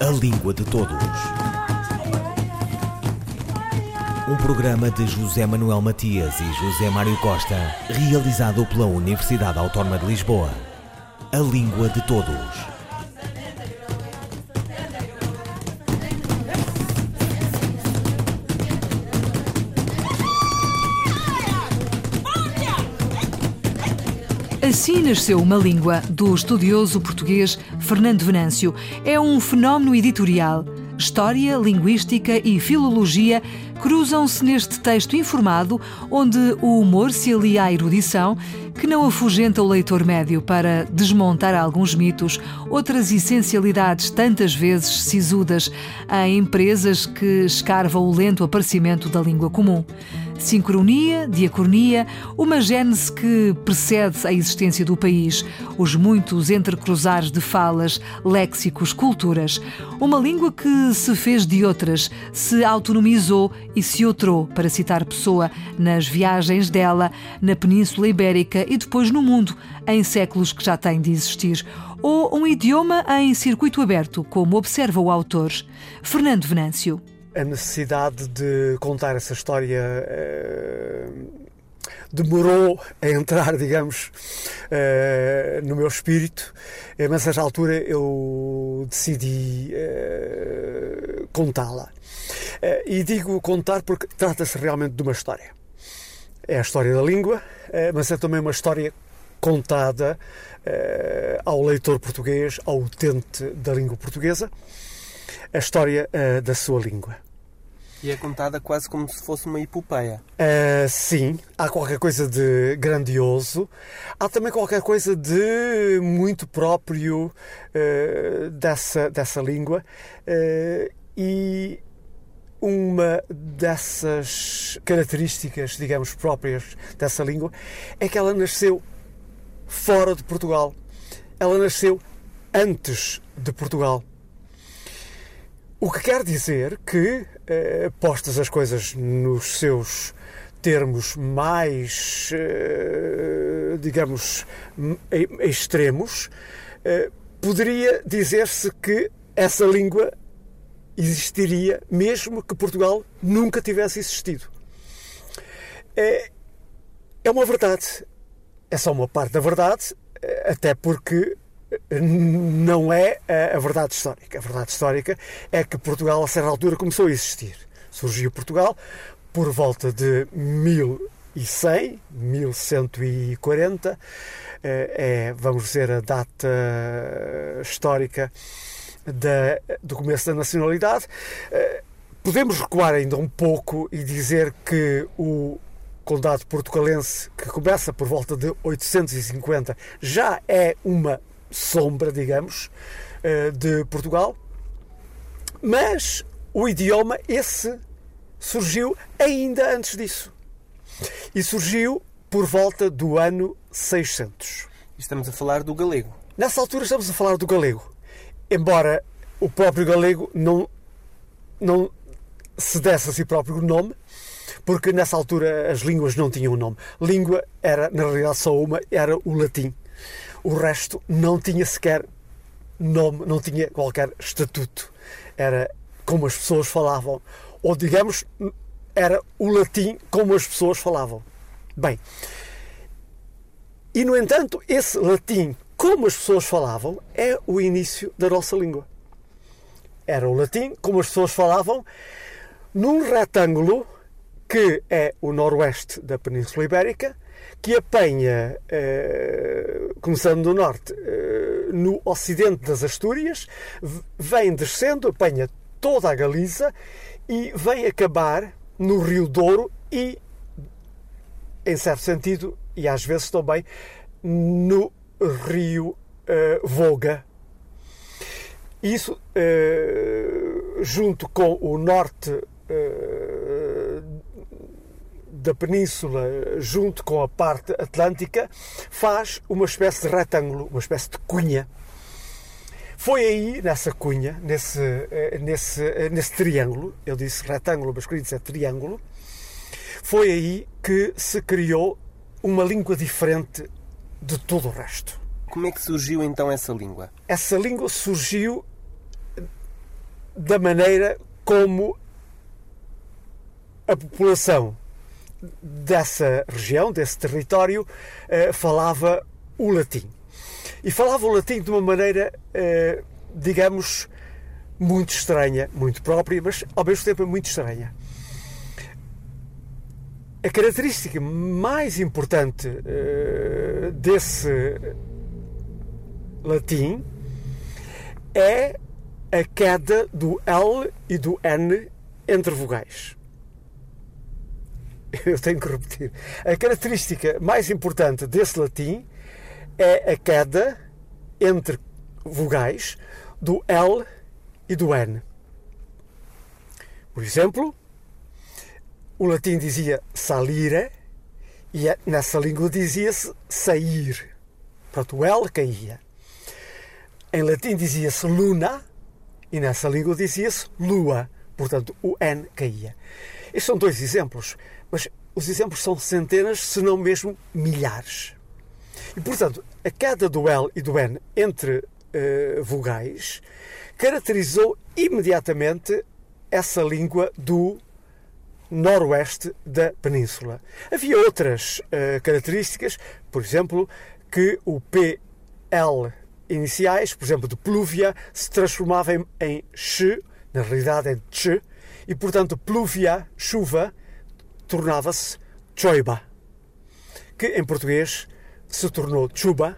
A Língua de Todos. Um programa de José Manuel Matias e José Mário Costa, realizado pela Universidade Autónoma de Lisboa. A Língua de Todos. Assim nasceu uma língua do estudioso português Fernando Venâncio. É um fenómeno editorial. História, linguística e filologia cruzam-se neste texto informado, onde o humor se alia à erudição, que não afugenta o leitor médio para desmontar alguns mitos, outras essencialidades tantas vezes sisudas em empresas que escarvam o lento aparecimento da língua comum sincronia, diacronia, uma gênese que precede a existência do país, os muitos entrecruzares de falas, léxicos, culturas. Uma língua que se fez de outras, se autonomizou e se outrou, para citar Pessoa, nas viagens dela na Península Ibérica e depois no mundo, em séculos que já têm de existir. Ou um idioma em circuito aberto, como observa o autor. Fernando Venâncio a necessidade de contar essa história uh, demorou a entrar, digamos, uh, no meu espírito, uh, mas a certa altura eu decidi contá-la. e digo contar porque trata-se realmente de uma história. É a história da língua, mas é também uma história contada ao leitor português, ao utente da língua portuguesa, a história da sua língua. E é contada quase como se fosse uma epopeia. Uh, sim, há qualquer coisa de grandioso. Há também qualquer coisa de muito próprio uh, dessa, dessa língua. Uh, e uma dessas características, digamos, próprias dessa língua é que ela nasceu fora de Portugal. Ela nasceu antes de Portugal. O que quer dizer que, eh, postas as coisas nos seus termos mais, eh, digamos, extremos, eh, poderia dizer-se que essa língua existiria mesmo que Portugal nunca tivesse existido. É, é uma verdade. É só uma parte da verdade, até porque não é a verdade histórica. A verdade histórica é que Portugal, a certa altura, começou a existir. Surgiu Portugal por volta de 1100, 1140, é, vamos dizer, a data histórica da, do começo da nacionalidade. Eh, podemos recuar ainda um pouco e dizer que o condado portugalense, que começa por volta de 850, já é uma sombra, digamos, eh, de Portugal. Mas o idioma, esse, surgiu ainda antes disso. E surgiu por volta do ano 600. Estamos a falar do galego. Nessa altura estamos a falar do galego. Embora o próprio galego não, não se desse a si próprio o nome, porque nessa altura as línguas não tinham nome. Língua era, na realidade, só uma, era o latim. O resto não tinha sequer nome, não tinha qualquer estatuto. Era como as pessoas falavam. Ou, digamos, era o latim como as pessoas falavam. Bem, e no entanto, esse latim como as pessoas falavam é o início da nossa língua. Era o latim como as pessoas falavam num retângulo que é o noroeste da Península Ibérica que apanha, eh, começando do norte, eh, no ocidente das Astúrias, vem descendo, apanha toda a Galiza e vem acabar no Rio Douro e, em certo sentido, e às vezes também, no Rio uh, Volga. Isso, junto com o norte da península junto com a parte atlântica faz uma espécie de retângulo, uma espécie de cunha. Foi aí, nessa cunha, nesse, eh, nesse, eh, nesse triângulo, eu disse retângulo, mas queria dizer triângulo, foi aí que se criou uma língua diferente de todo o resto. Como é que surgiu então essa língua? Essa língua surgiu da maneira como a população dessa região, desse território, eh, falava o latim. E falava o latim de uma maneira, eh, digamos, muito estranha, muito própria, mas ao mesmo tempo muito estranha. A característica mais importante uh, desse latim é a queda do L e do N entre vogais. Eu tenho que repetir. A característica mais importante desse latim é a queda entre vogais do L e do N. Por exemplo, o latim dizia salire e nessa língua dizia-se sair. Pronto, o L caía. Em latim dizia-se luna e nessa língua dizia-se lua. Portanto, o N caía. Estes são dois exemplos, mas os exemplos são centenas, se não mesmo milhares. E, portanto, a queda do L e do N entre uh, vogais caracterizou imediatamente essa língua do noroeste da península. Havia outras uh, características, por exemplo, que o PL iniciais, por exemplo, de pluvia, se transformava em, ch, na realidade em ch, e portanto pluvia, chuva, tornava-se choiba, que em português se tornou chuba.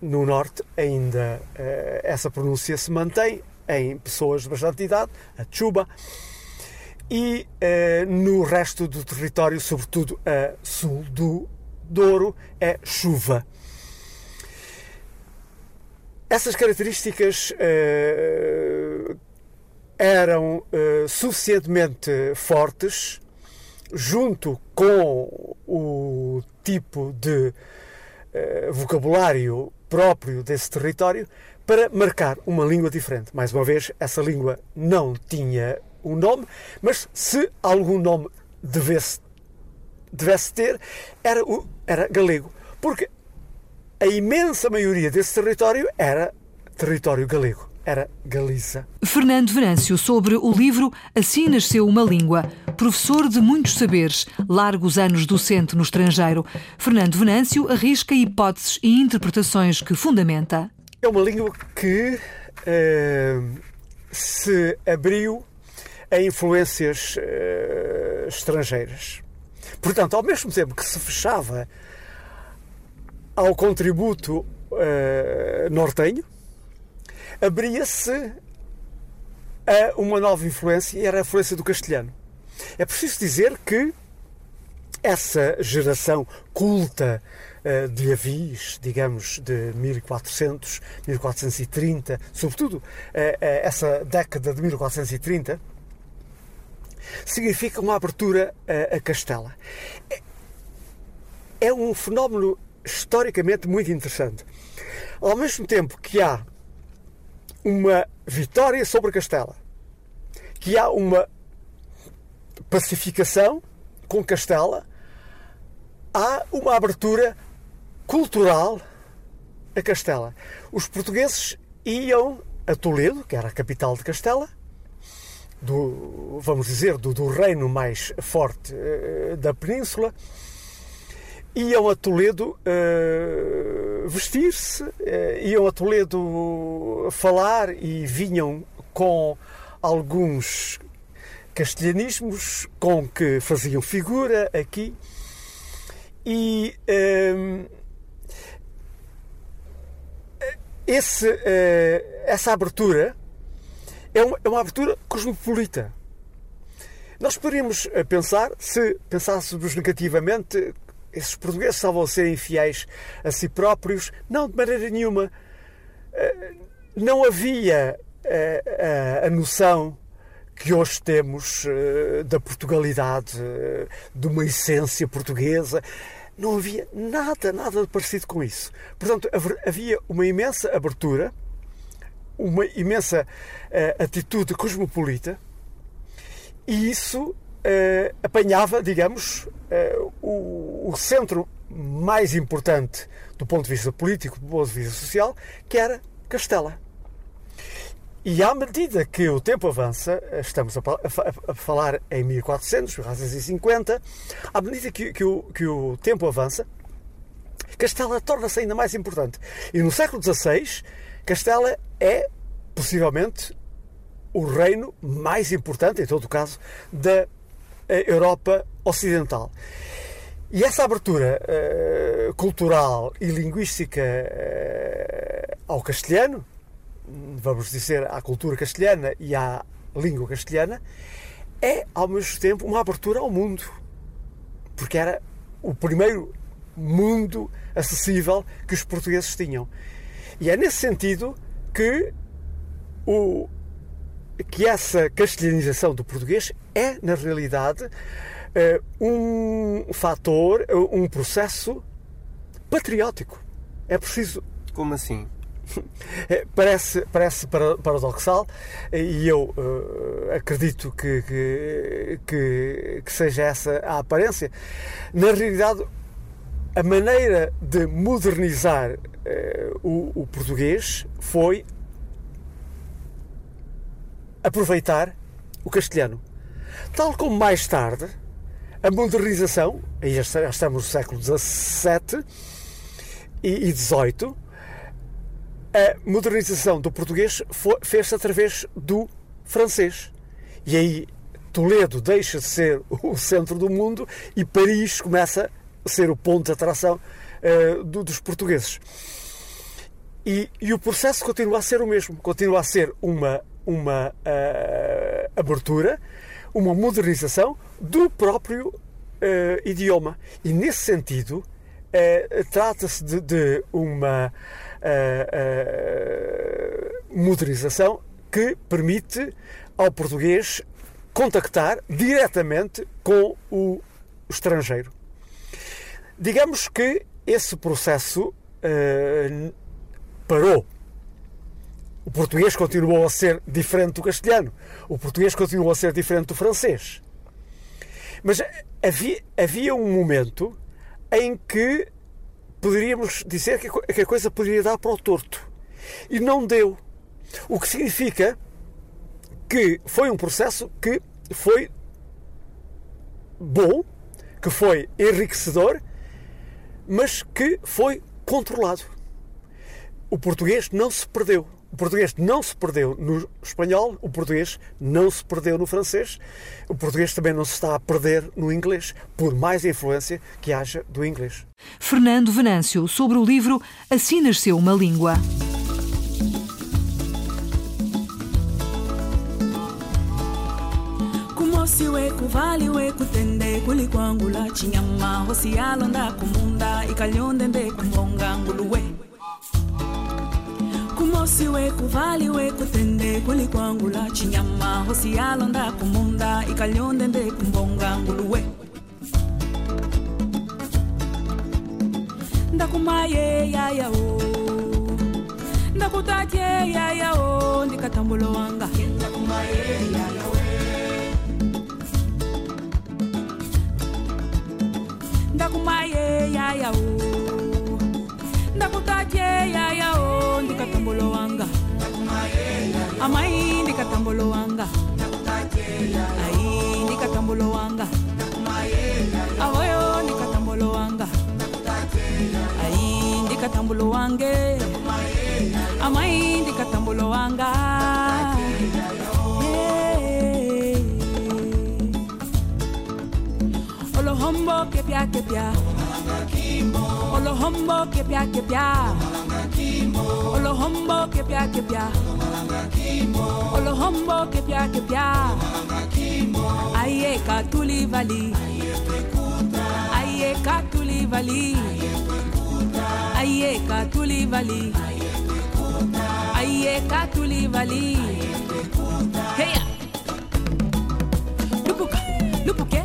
No norte ainda uh, essa pronúncia se mantém em pessoas de bastante idade, a chuba e eh, no resto do território, sobretudo a sul do Douro, é chuva. Essas características eh, eram eh, suficientemente fortes, junto com o tipo de vocabulário próprio desse território, para marcar uma língua diferente. Mais uma vez, essa língua não tinha um nome, mas se algum nome devesse, devesse ter, era, o, era galego. Porque a imensa maioria desse território era território galego. Era Galiza. Fernando Venâncio, sobre o livro Assim Nasceu uma Língua. Professor de muitos saberes, largos anos docente no estrangeiro. Fernando Venâncio arrisca hipóteses e interpretações que fundamenta. É uma língua que uh, se abriu a influências uh, estrangeiras. Portanto, ao mesmo tempo que se fechava ao contributo uh, nortenho, abria-se a uma nova influência e era a influência do castelhano. É preciso dizer que essa geração culta uh, de avis, digamos, de 1400, 1430, sobretudo uh, essa década de 1430, significa uma abertura a, a Castela. É, é um fenómeno historicamente muito interessante. Ao mesmo tempo que há uma vitória sobre Castela, que há uma pacificação com Castela, há uma abertura cultural a Castela. Os portugueses iam a Toledo, que era a capital de Castela, do, vamos dizer, do, do reino mais forte uh, da península, iam a Toledo uh, vestir-se, uh, iam a Toledo falar e vinham com alguns castelhanismos com que faziam figura aqui. E esse, essa abertura é uma, é uma abertura cosmopolita. Nós poderíamos eh, pensar, se pensássemos negativamente, esses portugueses estavam a ser infiéis a si próprios. Não, de maneira nenhuma. Eh, não havia eh, a noção que hoje temos da Portugalidade, de uma essência portuguesa. Não havia nada, nada parecido com isso. Portanto, havia uma imensa abertura uma imensa atitude cosmopolita e isso uh, apanhava, digamos, uh, o, o, centro mais importante do ponto de vista político, do ponto de vista social, que era Castela. E à medida que o tempo avança, estamos a, a, a falar em 1400, 1450, à medida que, que, o, que o tempo avança, Castela torna-se ainda mais importante. E no século XVI, Castela é possivelmente o reino mais importante, em todo o caso, da eh, Europa Ocidental. E essa abertura uh, cultural e linguística uh, ao castelhano, vamos dizer, à cultura castelhana e à língua castelhana, é ao mesmo tempo uma abertura ao mundo. Porque era o primeiro mundo acessível que os portugueses tinham. E é nesse sentido que, o, que essa castelhanização do português é, na realidade, eh, um fator, um processo patriótico. É preciso. Como assim? É, parece, parece paradoxal e eu uh, acredito que, que, que, que, seja essa a aparência. Na realidade, a maneira de modernizar uh, o, o português foi aproveitar o castelhano. Tal como mais tarde, a modernização, aí já estamos no século XVII e XVIII, a modernização do português fez-se através do francês. E aí Toledo deixa de ser o centro do mundo e Paris começa ser o ponto de atração uh, do, dos portugueses. E, e, o processo continua a ser o mesmo, continua a ser uma, uma uh, abertura, uma modernização do próprio uh, idioma. E nesse sentido, trata-se de, de, uma modernização que permite ao português contactar diretamente com o estrangeiro. Digamos que esse processo uh, parou. O português continuou a ser diferente do castelhano. O português continuou a ser diferente do francês. Mas havia, havia um momento em que poderíamos dizer que a coisa poderia dar para o torto. E não deu. O que significa que foi um processo que foi bom, que foi enriquecedor mas que foi controlado. O português não se perdeu. O português não se perdeu no espanhol, o português não se perdeu no francês, o português também não se está a perder no inglês, por mais influência que haja do inglês. Fernando Venâncio, sobre o livro Assim Nasceu uma Língua. hosi weku vali weku tende kulikwangula chinyama hosi alonda kumunda ikalyondende kumbonga nguluwe kumosi weku vali weku tende kulikwangula chinyama. Hosi alonda kumunda ikalyondende kumbonga nguluwe ndakumaye yayao ndakutatie yayao ndikatambulo wanga. Ndakumaye yayao ndakumaye yaya o Amaindi ndikatambolo wanga. Aindi ndikatambolo wanga. Avoyo ndikatambolo wanga. Aindi ndikatambulo wange. Amaindi ndikatambulo wanga. Hey. Olohombo kepya kepya. Olohombo kepya kepya. Olohombo kepya kepya olohombo kepya kepya. Aye katulivali aye katulivali aye katulivali aye katulivali heya lupuka lupuke.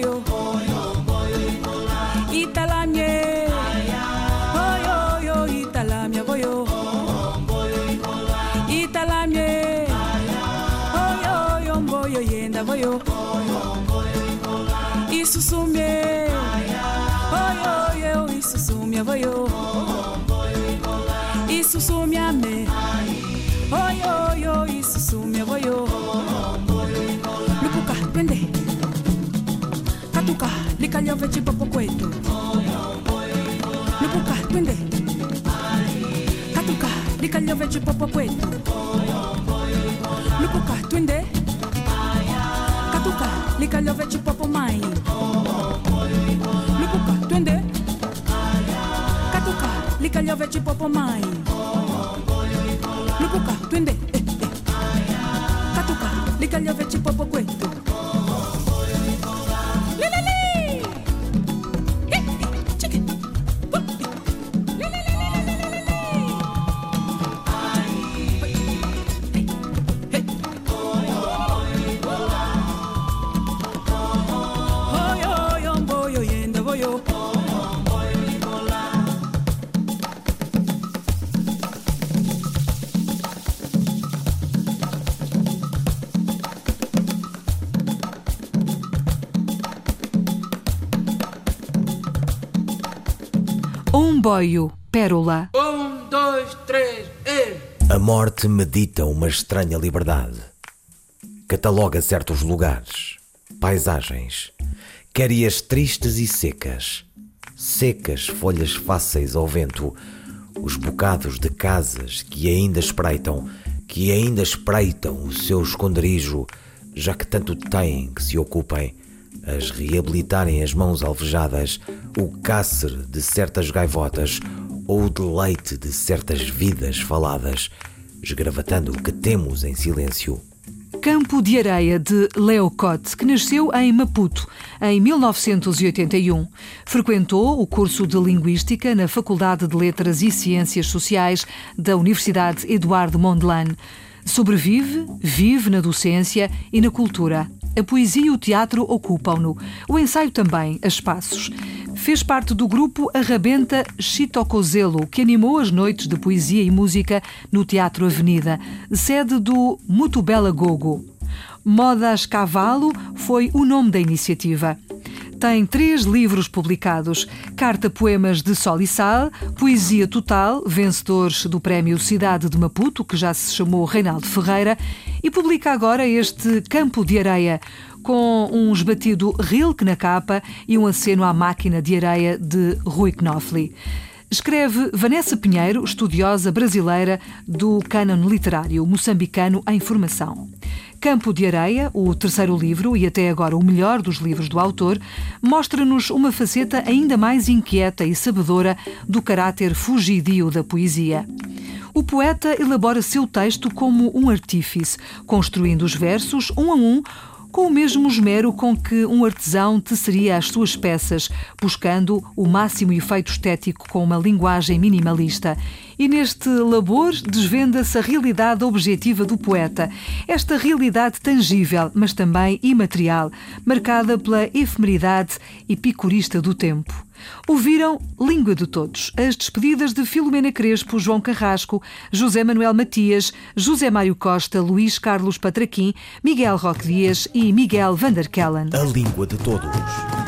yo itala me, oyo yo itala mie boyo itala mie. Oyo yo mboyo yenda boyo isusu mie. Oyo yo isusu mie boyo isusu me. Oyo yo isusu mie boyo Likaliove chipopo kwetu. Lupuka twende. Katuka likaliove chipopo kwetu. Lupuka twende. Katuka likaliove chipopo mai. Lupuka twende. Katuka likaliove chipopo mai. Um boio, pérola. Um, dois, três, e. A morte medita uma estranha liberdade. Cataloga certos lugares, paisagens, querias tristes e secas, secas folhas fáceis ao vento, os bocados de casas que ainda espreitam, que ainda espreitam o seu esconderijo, já que tanto têm que se ocupem, as reabilitarem as mãos alvejadas, o cácer de certas gaivotas ou o deleite de certas vidas faladas, esgravatando o que temos em silêncio. Campo de Areia de Leo Cote, que nasceu em Maputo em 1981. Frequentou o curso de Linguística na Faculdade de Letras e Ciências Sociais da Universidade Eduardo Mondlane. Sobrevive, vive na docência e na cultura. A poesia e o teatro ocupam-no. O ensaio também, a espaços. Fez parte do grupo Arrabenta Chitocozelo, que animou as noites de poesia e música no Teatro Avenida, sede do Mutubela Gogo. Modas Cavalo foi o nome da iniciativa. Tem três livros publicados: Carta Poemas de Sol e Sal, Poesia Total, vencedores do Prémio Cidade de Maputo, que já se chamou Reinaldo Ferreira, e publica agora este Campo de Areia, com um esbatido Rilke na capa e um aceno à máquina de areia de Rui Knopfli. Escreve Vanessa Pinheiro, estudiosa brasileira do cânon literário moçambicano em formação. Campo de Areia, o terceiro livro e até agora o melhor dos livros do autor, mostra-nos uma faceta ainda mais inquieta e sabedora do caráter fugidio da poesia. O poeta elabora seu texto como um artífice, construindo os versos um a um com o mesmo esmero com que um artesão teceria as suas peças, buscando o máximo efeito estético com uma linguagem minimalista. E neste labor desvenda-se a realidade objetiva do poeta, esta realidade tangível, mas também imaterial, marcada pela efemeridade epicurista do tempo. Ouviram Língua de Todos, as despedidas de Filomena Crespo, João Carrasco, José Manuel Matias, José Mário Costa, Luís Carlos Patraquim, Miguel Roque Dias e Miguel Vanderkellen. A Língua de Todos.